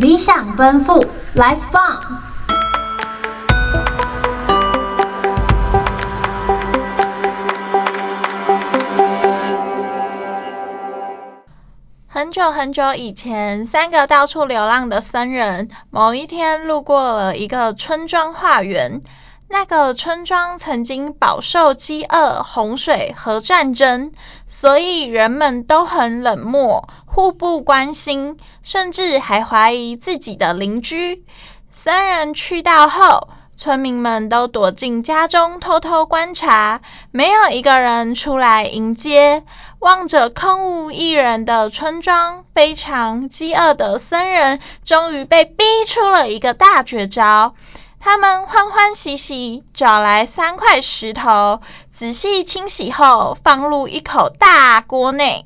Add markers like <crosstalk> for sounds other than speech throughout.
理想奔赴，Life 棒！很久很久以前，三个到处流浪的僧人，某一天路过了一个村庄化缘。那个村庄曾经饱受饥饿、洪水和战争，所以人们都很冷漠，互不关心，甚至还怀疑自己的邻居。僧人去到后，村民们都躲进家中偷偷观察，没有一个人出来迎接。望着空无一人的村庄，非常饥饿的僧人终于被逼出了一个大绝招。他们欢欢喜喜找来三块石头，仔细清洗后放入一口大锅内，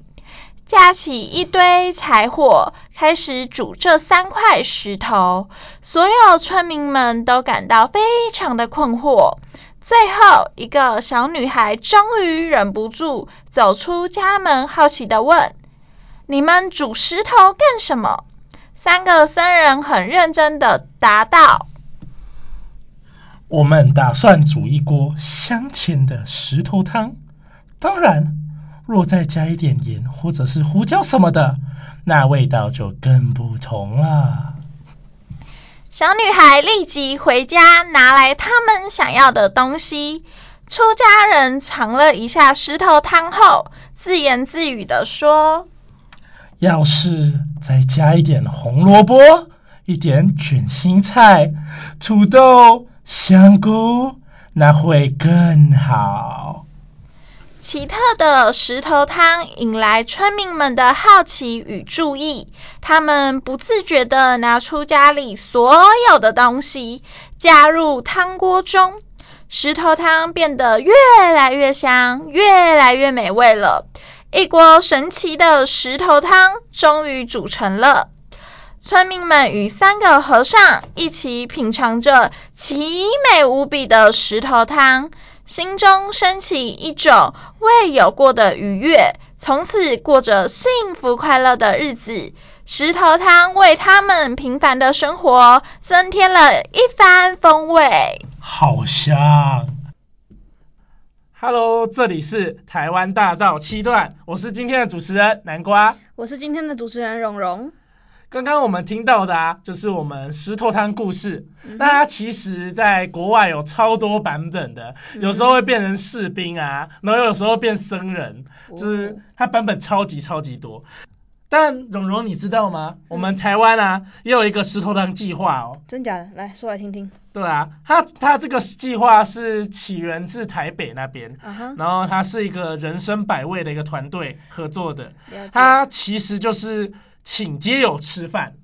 架起一堆柴火，开始煮这三块石头。所有村民们都感到非常的困惑。最后，一个小女孩终于忍不住走出家门，好奇地问：“你们煮石头干什么？”三个僧人很认真地答道。我们打算煮一锅香甜的石头汤，当然，若再加一点盐或者是胡椒什么的，那味道就更不同了。小女孩立即回家拿来他们想要的东西。出家人尝了一下石头汤后，自言自语的说：“要是再加一点红萝卜，一点卷心菜、土豆。”香菇，那会更好。奇特的石头汤引来村民们的好奇与注意，他们不自觉地拿出家里所有的东西，加入汤锅中。石头汤变得越来越香，越来越美味了。一锅神奇的石头汤终于煮成了。村民们与三个和尚一起品尝着奇美无比的石头汤，心中升起一种未有过的愉悦，从此过着幸福快乐的日子。石头汤为他们平凡的生活增添了一番风味。好香！Hello，这里是台湾大道七段，我是今天的主持人南瓜，我是今天的主持人蓉蓉。刚刚我们听到的啊，就是我们石头汤故事。那它其实在国外有超多版本的，有时候会变成士兵啊，然后有时候变僧人，就是它版本超级超级多。但蓉蓉你知道吗？我们台湾啊也有一个石头汤计划哦。真假的？来说来听听。对啊，它它这个计划是起源自台北那边，然后它是一个人生百味的一个团队合作的。它其实就是。请街友吃饭，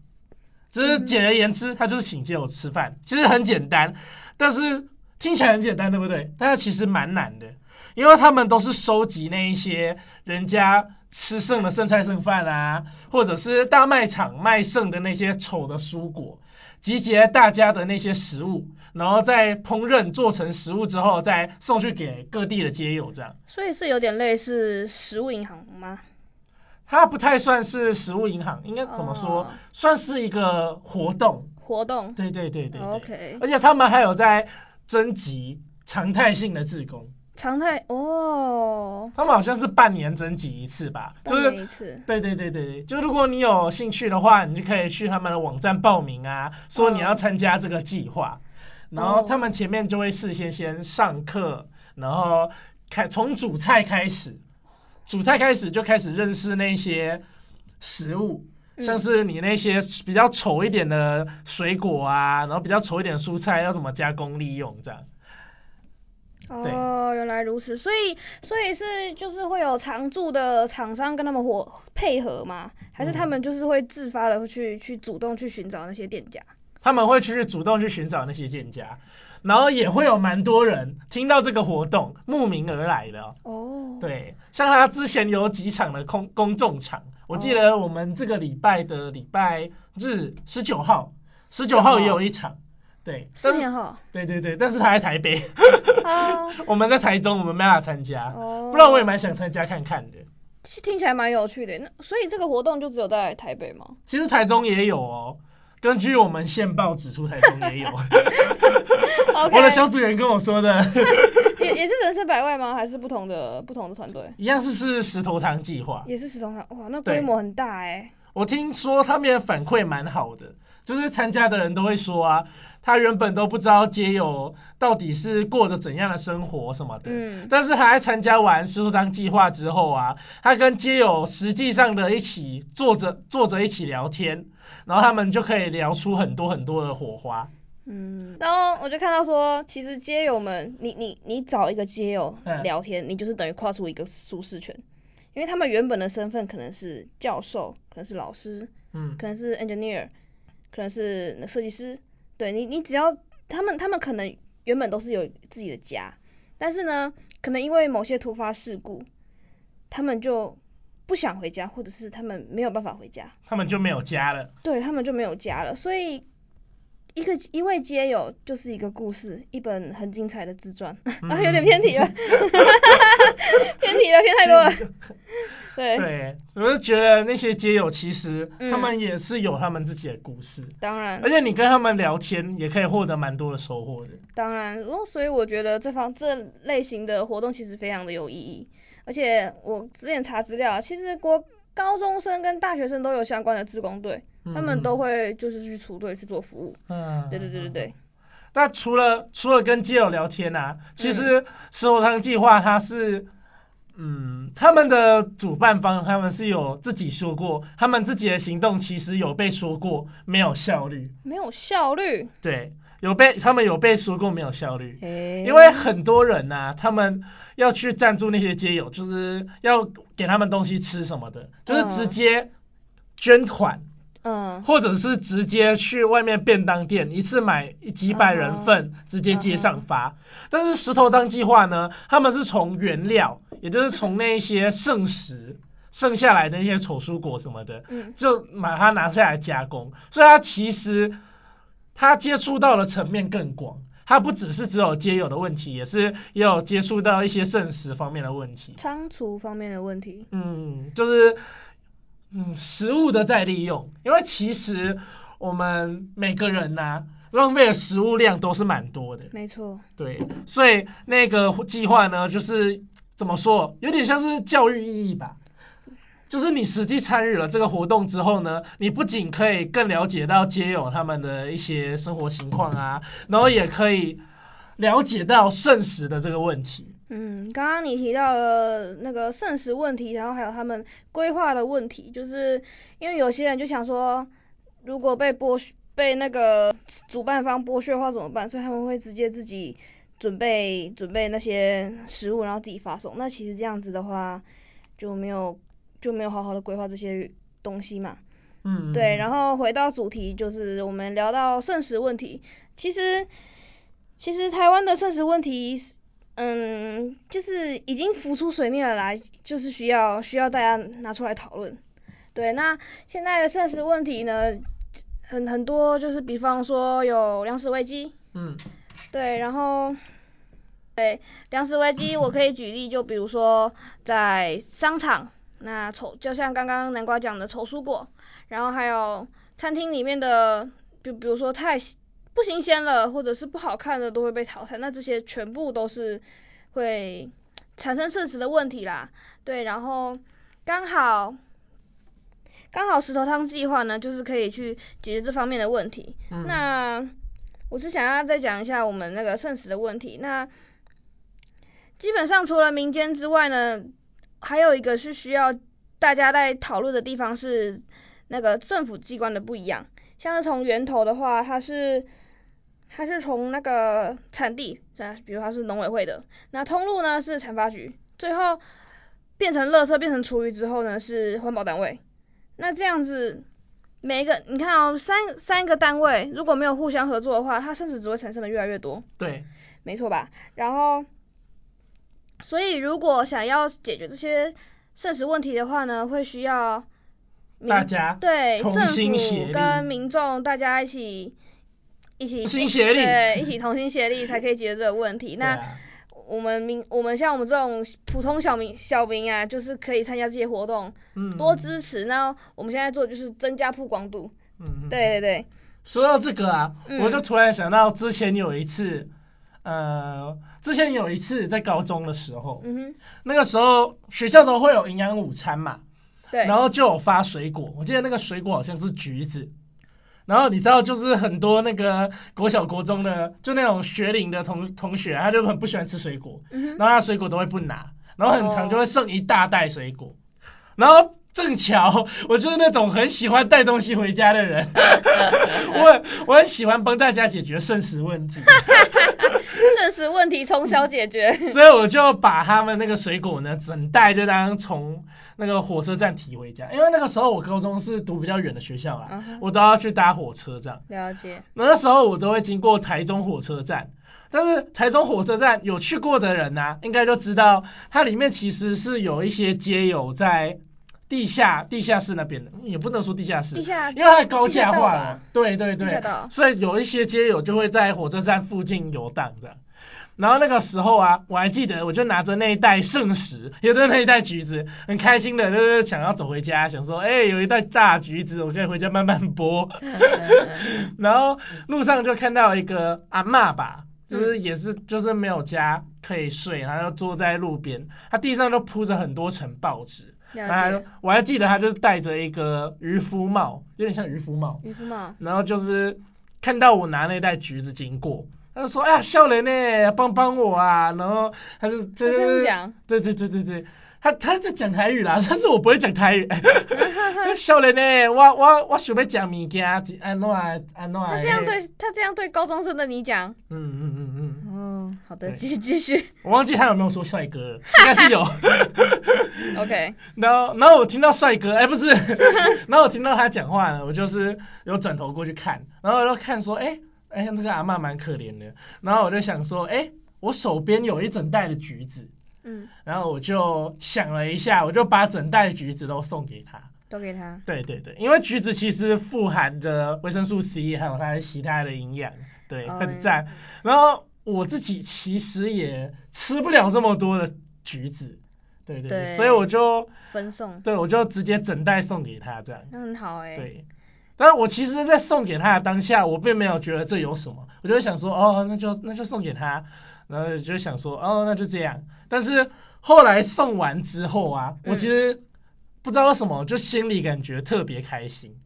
就是简而言之，他就是请街友吃饭。其实很简单，但是听起来很简单，对不对？但是其实蛮难的，因为他们都是收集那一些人家吃剩的剩菜剩饭啊，或者是大卖场卖剩的那些丑的蔬果，集结大家的那些食物，然后再烹饪做成食物之后，再送去给各地的街友，这样。所以是有点类似食物银行吗？它不太算是食物银行，应该怎么说？Oh. 算是一个活动。活动。对对对对对。OK。而且他们还有在征集常态性的志工。常态哦。Oh. 他们好像是半年征集一次吧？半年一次。就是、对对对对，就如果你有兴趣的话，你就可以去他们的网站报名啊，说你要参加这个计划。Oh. 然后他们前面就会事先先上课，然后开从主菜开始。煮菜开始就开始认识那些食物，嗯、像是你那些比较丑一点的水果啊，然后比较丑一点的蔬菜要怎么加工利用这样。哦，原来如此，所以所以是就是会有常驻的厂商跟他们伙配合吗？还是他们就是会自发的去去主动去寻找那些店家？他们会去主动去寻找那些店家。然后也会有蛮多人听到这个活动慕名而来的。哦，对，像他之前有几场的公公众场，我记得我们这个礼拜的礼拜日十九号，十九号也有一场，对，十九号，对对对，但是他在台北，<laughs> 我们在台中，我们没办法参加，不然我也蛮想参加看看的。听起来蛮有趣的，那所以这个活动就只有在台北吗？其实台中也有哦。根据我们线报指出，台中也有。Okay. 我的小组员跟我说的。也也是人生百味吗？还是不同的不同的团队？一样是是石头汤计划。也是石头汤，哇，那规模很大哎。我听说他们的反馈蛮好的，就是参加的人都会说啊，他原本都不知道街友到底是过着怎样的生活什么的，嗯，但是他在参加完石头汤计划之后啊，他跟街友实际上的一起坐着坐着一起聊天，然后他们就可以聊出很多很多的火花。嗯，然后我就看到说，其实街友们，你你你找一个街友聊天，嗯、你就是等于跨出一个舒适圈，因为他们原本的身份可能是教授，可能是老师，嗯，可能是 engineer，可能是设计师，对你你只要他们他们可能原本都是有自己的家，但是呢，可能因为某些突发事故，他们就不想回家，或者是他们没有办法回家，他们就没有家了，对他们就没有家了，所以。一个一位街友就是一个故事，一本很精彩的自传。嗯、啊，有点偏题了，<laughs> 偏题了，偏太多了。<laughs> 对对，我就觉得那些街友其实他们也是有他们自己的故事。嗯、当然。而且你跟他们聊天也可以获得蛮多的收获的。当然，所以我觉得这方这类型的活动其实非常的有意义。而且我之前查资料，其实国高中生跟大学生都有相关的志工队。他们都会就是去出队去做服务，嗯，对对对对对。那除了除了跟基友聊天啊，其实石头汤计划它是，嗯，他们的主办方他们是有自己说过，他们自己的行动其实有被说过没有效率，没有效率，对，有被他们有被说过没有效率，因为很多人呐、啊，他们要去赞助那些街友，就是要给他们东西吃什么的，就是直接捐款。嗯，或者是直接去外面便当店一次买几百人份，直接街上发。但是石头当计划呢，他们是从原料，也就是从那些剩食剩下来的那些丑蔬果什么的，就把它拿下来加工。所以它其实它接触到的层面更广，它不只是只有街友的问题，也是也有接触到一些圣食方面的问题，仓储方面的问题。嗯，就是。嗯，食物的再利用，因为其实我们每个人呐、啊，浪费的食物量都是蛮多的。没错。对，所以那个计划呢，就是怎么说，有点像是教育意义吧。就是你实际参与了这个活动之后呢，你不仅可以更了解到街友他们的一些生活情况啊，然后也可以了解到剩食的这个问题。嗯，刚刚你提到了那个剩食问题，然后还有他们规划的问题，就是因为有些人就想说，如果被剥削，被那个主办方剥削的话怎么办？所以他们会直接自己准备准备那些食物，然后自己发送。那其实这样子的话，就没有就没有好好的规划这些东西嘛。嗯，对。然后回到主题，就是我们聊到剩食问题，其实其实台湾的剩食问题。嗯，就是已经浮出水面了来，就是需要需要大家拿出来讨论。对，那现在的剩食问题呢，很很多，就是比方说有粮食危机。嗯。对，然后，对，粮食危机我可以举例，就比如说在商场，那丑就像刚刚南瓜讲的丑蔬果，然后还有餐厅里面的，就比如说太。不新鲜了，或者是不好看的都会被淘汰，那这些全部都是会产生剩食的问题啦。对，然后刚好刚好石头汤计划呢，就是可以去解决这方面的问题。嗯、那我是想要再讲一下我们那个剩食的问题。那基本上除了民间之外呢，还有一个是需要大家在讨论的地方是那个政府机关的不一样，像是从源头的话，它是。它是从那个产地，啊，比如它是农委会的，那通路呢是产发局，最后变成垃圾变成厨余之后呢是环保单位。那这样子每一个你看哦，三三个单位如果没有互相合作的话，它甚至只会产生的越来越多。对，没错吧？然后，所以如果想要解决这些剩食问题的话呢，会需要大家对政府跟民众大家一起。一起同心协力，对，一起同心协力才可以解决这个问题。<laughs> 那我们民，我们像我们这种普通小民小民啊，就是可以参加这些活动，嗯，多支持。那我们现在做的就是增加曝光度，嗯，对对对。说到这个啊，嗯、我就突然想到之前有一次，呃，之前有一次在高中的时候，嗯哼，那个时候学校都会有营养午餐嘛，对，然后就有发水果，我记得那个水果好像是橘子，然后你知道就是很多那个国小国中的就那种学龄的同同学，他就很不喜欢吃水果，嗯，然后他水果都会不拿，然后很长就会剩一大袋水果，哦、然后。正巧，<laughs> 我就是那种很喜欢带东西回家的人，<laughs> 我我很喜欢帮大家解决剩食问题，<laughs> 剩食问题从小解决，所以我就把他们那个水果呢，整袋就当从那个火车站提回家，因为那个时候我高中是读比较远的学校啦，uh huh. 我都要去搭火车这样。了解。那时候我都会经过台中火车站，但是台中火车站有去过的人呢、啊，应该就知道它里面其实是有一些街友在。地下地下室那边的，也不能说地下室，地下，因为它高架化了，对对对，所以有一些街友就会在火车站附近游荡这样。然后那个时候啊，我还记得，我就拿着那一袋圣石，<laughs> 也就是那一袋橘子，很开心的，就是想要走回家，想说，哎、欸，有一袋大橘子，我可以回家慢慢剥。<laughs> 然后路上就看到一个阿嬷吧，就是也是就是没有家可以睡，然后就坐在路边，他地上都铺着很多层报纸。他解我还记得他就是戴着一个渔夫帽，有点像渔夫帽。渔夫帽。然后就是看到我拿那袋橘子经过，他就说：“哎呀，笑人呢，帮帮我啊！”然后他就这样对对对对对。他他在讲台语啦，<laughs> 但是我不会讲台语。<laughs> 少人呢，我我我想要讲物件，安怎安怎？他这样对，他这样对高中生的你讲。嗯嗯嗯好的，继续 <laughs> 继续。我忘记他有没有说帅哥了，应该是有。<laughs> OK。<laughs> 然后然后我听到帅哥，哎不是，然后我听到他讲话呢，我就是有转头过去看，然后我就看说，哎哎，这个阿嬷蛮可怜的，然后我就想说，哎，我手边有一整袋的橘子。嗯，然后我就想了一下，我就把整袋橘子都送给他，都给他。对对对，因为橘子其实富含着维生素 C，还有它其他的营养，对，很赞。然后我自己其实也吃不了这么多的橘子，对对对，所以我就分送，对，我就直接整袋送给他这样。那很好哎。对，但是我其实，在送给他的当下，我并没有觉得这有什么，我就想说，哦，那就那就送给他。然后就想说，哦，那就这样。但是后来送完之后啊，嗯、我其实不知道为什么，就心里感觉特别开心。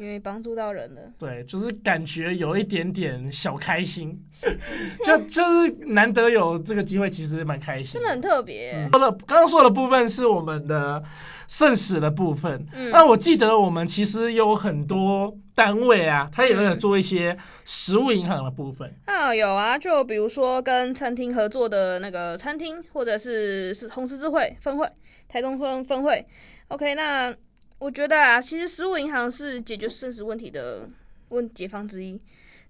因为帮助到人了。对，就是感觉有一点点小开心，<laughs> <laughs> 就就是难得有这个机会，其实蛮开心。真的很特别。嗯、刚刚说的部分是我们的。剩食的部分，嗯，那我记得我们其实有很多单位啊，他也有做一些食物银行的部分。啊，有啊，就比如说跟餐厅合作的那个餐厅，或者是是红十字会分会，台东分分会。OK，那我觉得啊，其实食物银行是解决剩食问题的问解方之一。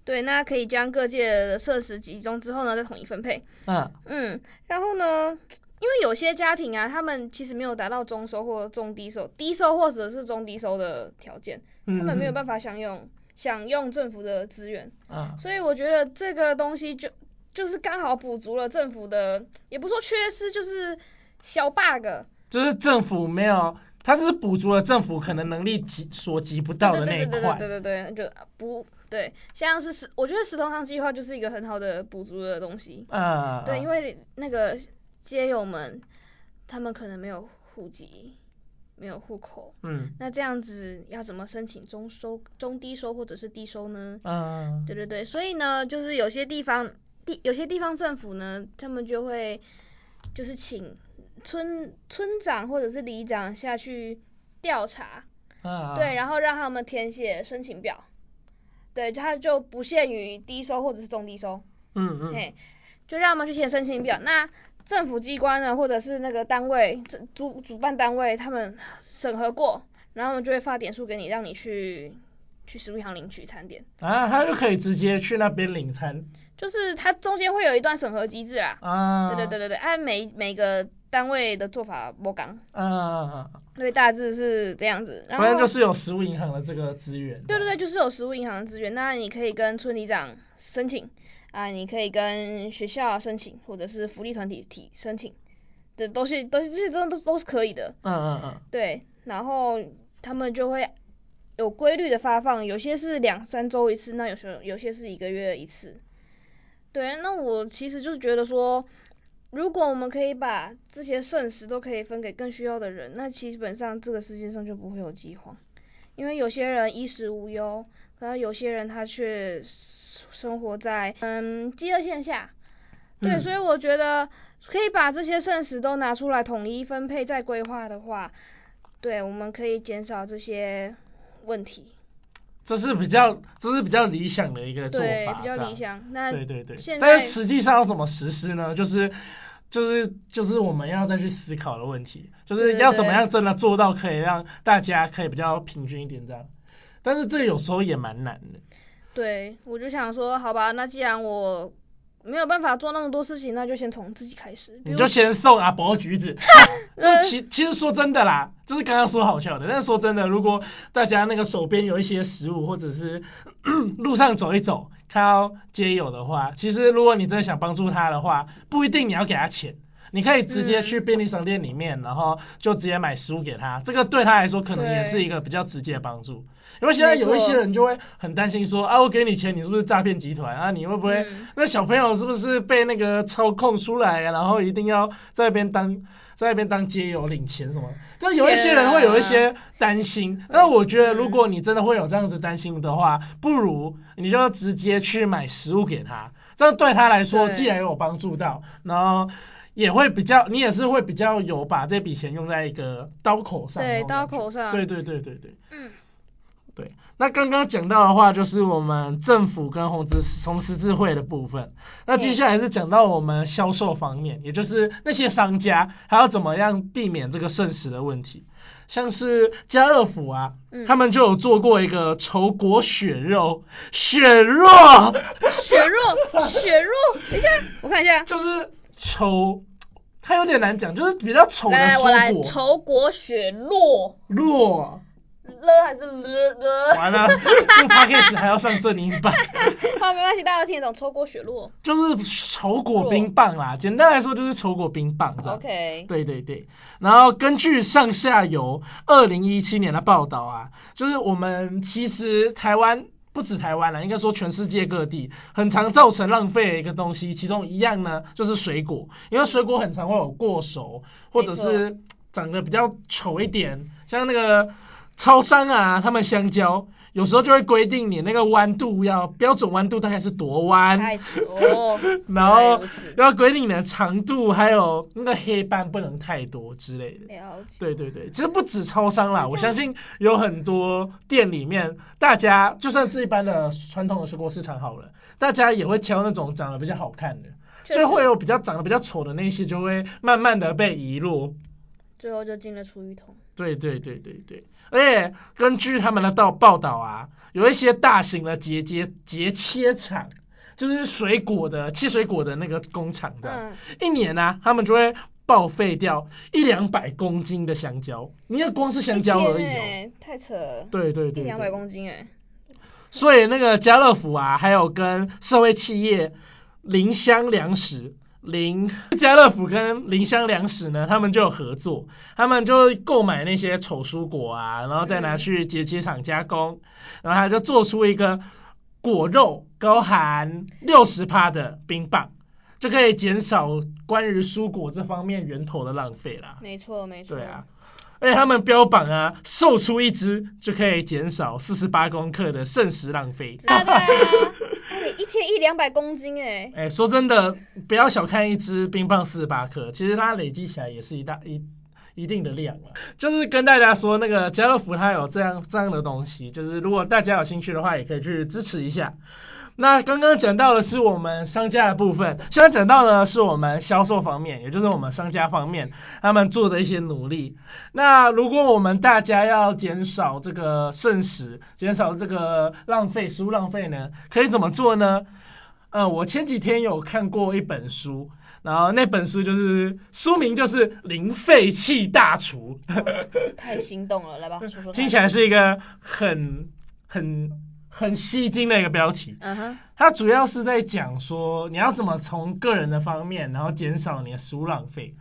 对，那可以将各界的剩食集中之后呢，再统一分配。嗯嗯，然后呢？因为有些家庭啊，他们其实没有达到中收或中低收、低收或者是中低收的条件，他们没有办法享用享用政府的资源，啊、所以我觉得这个东西就就是刚好补足了政府的，也不说缺失，就是小 bug，就是政府没有，它只是补足了政府可能能力及所及不到的那一块，对对对对对对对，就不对，像是石，我觉得石头汤计划就是一个很好的补足的东西，啊，对，因为那个。街友们，他们可能没有户籍，没有户口，嗯，那这样子要怎么申请中收、中低收或者是低收呢？嗯，对对对，所以呢，就是有些地方地有些地方政府呢，他们就会就是请村村长或者是里长下去调查，啊，对，然后让他们填写申请表，对，他就不限于低收或者是中低收，嗯嗯，嘿，就让他们去填申请表，那。政府机关呢，或者是那个单位主主办单位，他们审核过，然后就会发点数给你，让你去去食物银行领取餐点。啊，他就可以直接去那边领餐。就是它中间会有一段审核机制啦。啊。对对对对对，按每每个单位的做法不同。啊。所以大致是这样子。反正就是有食物银行的这个资源。对对对，就是有食物银行的资源，那你可以跟村里长申请。啊，你可以跟学校申请，或者是福利团体提申请，这都是都是这些都都都是可以的。嗯嗯嗯。对，然后他们就会有规律的发放，有些是两三周一次，那有时候有些是一个月一次。对，那我其实就是觉得说，如果我们可以把这些剩食都可以分给更需要的人，那基本上这个世界上就不会有饥荒。因为有些人衣食无忧，可能有些人他却生活在嗯饥饿线下。对，嗯、所以我觉得可以把这些剩食都拿出来统一分配再规划的话，对，我们可以减少这些问题。这是比较，这是比较理想的一个做法。对，比较理想。那对对对。但是实际上要怎么实施呢？就是就是就是我们要再去思考的问题，就是要怎么样真的做到可以让大家可以比较平均一点这样。但是这有时候也蛮难的。对，我就想说，好吧，那既然我。没有办法做那么多事情，那就先从自己开始。你就先送阿伯橘子。<laughs> 就其其实说真的啦，就是刚刚说好笑的，但是说真的，如果大家那个手边有一些食物，或者是 <coughs> 路上走一走看到街友的话，其实如果你真的想帮助他的话，不一定你要给他钱，你可以直接去便利商店里面，嗯、然后就直接买食物给他，这个对他来说可能也是一个比较直接的帮助。因为现在有一些人就会很担心说啊，我给你钱，你是不是诈骗集团啊？你会不会、嗯、那小朋友是不是被那个操控出来，然后一定要在那边当在那边当街友领钱什么？就有一些人会有一些担心。那、啊、我觉得如果你真的会有这样子担心的话，不如你就直接去买食物给他，这样对他来说既然有帮助到，然后也会比较，你也是会比较有把这笔钱用在一个刀口上。对，刀口上。对对对对对。嗯。对，那刚刚讲到的话就是我们政府跟红十红十字会的部分，那接下来是讲到我们销售方面，也就是那些商家还要怎么样避免这个剩食的问题，像是家乐福啊，嗯、他们就有做过一个仇果血肉，血肉，血肉，血肉，等一下，我看一下，就是仇，它有点难讲，就是比较丑的蔬果，来来我来仇果雪落落。了还是了了？完了，录 <laughs> podcast 还要上正音版。好，没关系，大家都听得懂。仇果雪落。就是丑果冰棒啦，简单来说就是丑果冰棒这样。OK。对对对，然后根据上下游二零一七年的报道啊，就是我们其实台湾不止台湾啦，应该说全世界各地很常造成浪费的一个东西，其中一样呢就是水果，因为水果很常会有过熟，或者是长得比较丑一点，像那个。超商啊，他们香蕉有时候就会规定你那个弯度要标准弯度大概是多弯，哦、<laughs> 然后要规定你的长度，还有那个黑斑不能太多之类的。对对对，其实不止超商啦，我相信有很多店里面，大家就算是一般的传统的水果市场好了，大家也会挑那种长得比较好看的，就会有比较长得比较丑的那些就会慢慢的被遗落。最后就进了厨余桶。对对对对对，而且根据他们的报报道啊，有一些大型的结节节切厂，就是水果的切水果的那个工厂的，嗯、一年呢、啊，他们就会报废掉一两百公斤的香蕉。你看光是香蕉而已哦，欸、太扯了。对对对，对，一两百公斤哎。所以那个家乐福啊，还有跟社会企业林香粮食。林 <laughs> 家乐福跟林香粮食呢，他们就有合作，他们就购买那些丑蔬果啊，然后再拿去节切厂加工，嗯、然后他就做出一个果肉高含六十帕的冰棒，就可以减少关于蔬果这方面源头的浪费啦。没错，没错。对啊。而且他们标榜啊，售出一支就可以减少四十八公克的剩食浪费。对啊，<laughs> 一天一两百公斤哎。哎，说真的，不要小看一支冰棒四十八克，其实它累积起来也是一大一一定的量了。就是跟大家说，那个家乐福它有这样这样的东西，就是如果大家有兴趣的话，也可以去支持一下。那刚刚讲到的是我们商家的部分，现在讲到的是我们销售方面，也就是我们商家方面他们做的一些努力。那如果我们大家要减少这个剩食，减少这个浪费食物浪费呢，可以怎么做呢？呃，我前几天有看过一本书，然后那本书就是书名就是零废弃大厨。太心动了，来吧，说说。听起来是一个很很。很吸睛的一个标题，嗯哼，它主要是在讲说你要怎么从个人的方面，然后减少你的食物浪费。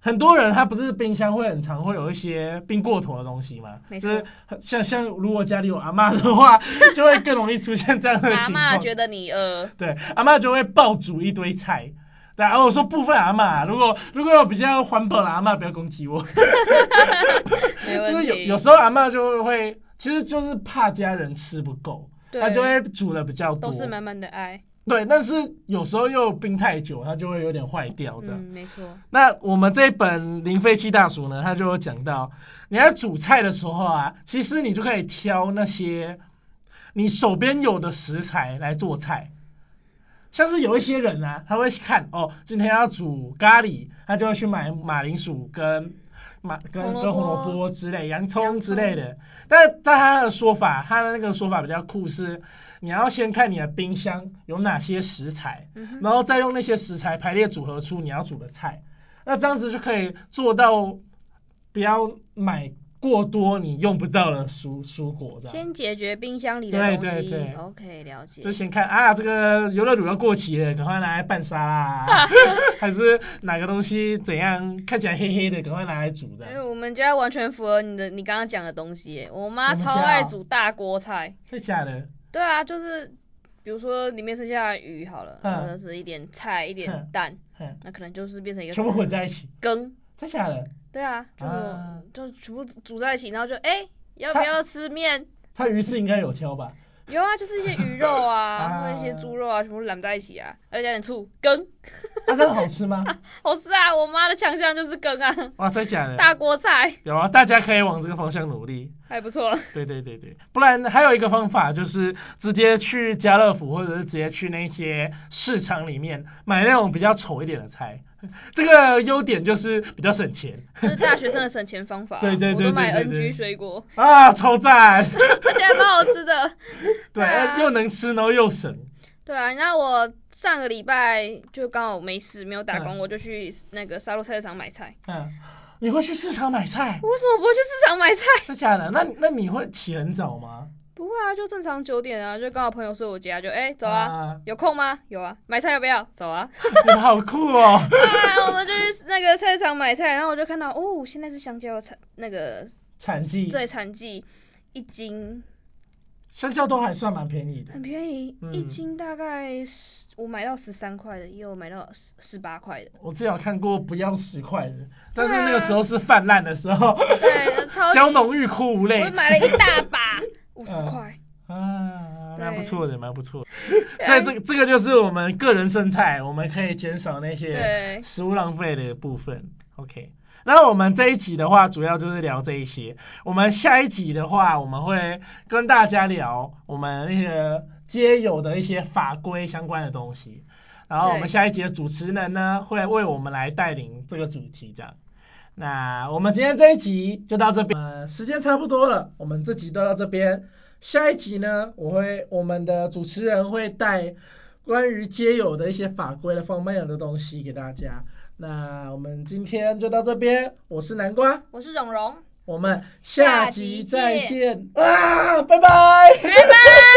很多人他不是冰箱会很常会有一些冰过头的东西嘛，没错就是像像如果家里有阿嬷的话，<laughs> 就会更容易出现这样的情况。阿嬷觉得你饿，对，阿嬷就会爆煮一堆菜。对啊，我说部分阿嬷，如果如果有比较环保的阿嬷，不要攻击我。<laughs> <laughs> 就是有有时候阿嬷就会，其实就是怕家人吃不够，他就会煮的比较多。都是满满的爱。对，但是有时候又冰太久，它就会有点坏掉这样。嗯，没错。那我们这一本零废弃大厨呢，他就有讲到，你在煮菜的时候啊，其实你就可以挑那些你手边有的食材来做菜。像是有一些人啊，他会看哦，今天要煮咖喱，他就会去买马铃薯跟马跟跟红萝卜之类、洋葱之类的。但是在他的说法，他的那个说法比较酷是。你要先看你的冰箱有哪些食材，嗯、然后再用那些食材排列组合出你要煮的菜，那这样子就可以做到不要买过多你用不到的蔬蔬果这样。先解决冰箱里的东西。对对对。OK，了解。就先看啊，这个优乐乳要过期了，赶快拿来拌沙拉，<laughs> 还是哪个东西怎样看起来黑黑的，赶快拿来煮的。因为我们家完全符合你的你刚刚讲的东西，我妈超爱煮大锅菜。真的假的？对啊，就是比如说里面剩下鱼好了，或者是一点菜、一点蛋，那可能就是变成一个全部混在一起羹，太假的？对啊，就是就全部煮在一起，然后就哎要不要吃面？他鱼翅应该有挑吧？有啊，就是一些鱼肉啊，<laughs> 或者一些猪肉啊，全部揽在一起啊，再加点醋，羹。那真的好吃吗？<laughs> 好吃啊，我妈的强项就是羹啊。哇，真假的？大锅菜。有啊，大家可以往这个方向努力。还不错。对对对对，不然还有一个方法就是直接去家乐福或者是直接去那些市场里面买那种比较丑一点的菜。<laughs> 这个优点就是比较省钱。这是大学生的省钱方法。<laughs> 对对对对对。我都买 NG 水果。啊，超赞。<laughs> 而且还蛮好吃的。对，又能吃然后又省。对啊，那我。上个礼拜就刚好没事，没有打工，嗯、我就去那个沙鹿菜市场买菜。嗯，你会去市场买菜？我为什么不会去市场买菜？是假的？那那你会起很早吗？不会啊，就正常九点啊，就刚好朋友睡我家，就哎、欸、走啊，啊，有空吗？有啊，买菜要不要？走啊。<laughs> 你好酷哦。<laughs> 啊，我们就去那个菜市场买菜，然后我就看到哦，现在是香蕉产那个产季，对，产季一斤。香蕉都还算蛮便宜的，很便宜，嗯、一斤大概十，我买到十三块的，也有买到十十八块的。我之前有看过不要十块的，但是那个时候是泛滥的时候，对，超蕉农欲哭无泪。我买了一大把，五十块。啊，蛮不错的，蛮不错。所以这个这个就是我们个人生菜，我们可以减少那些食物浪费的部分。OK。那我们这一集的话，主要就是聊这一些。我们下一集的话，我们会跟大家聊我们那些街友的一些法规相关的东西。然后我们下一集的主持人呢，会为我们来带领这个主题这样。那我们今天这一集就到这边，呃，时间差不多了，我们这集都到这边。下一集呢，我会我们的主持人会带关于街友的一些法规的方面的东西给大家。那我们今天就到这边，我是南瓜，我是蓉蓉，我们下集再见，啊，拜拜，拜拜。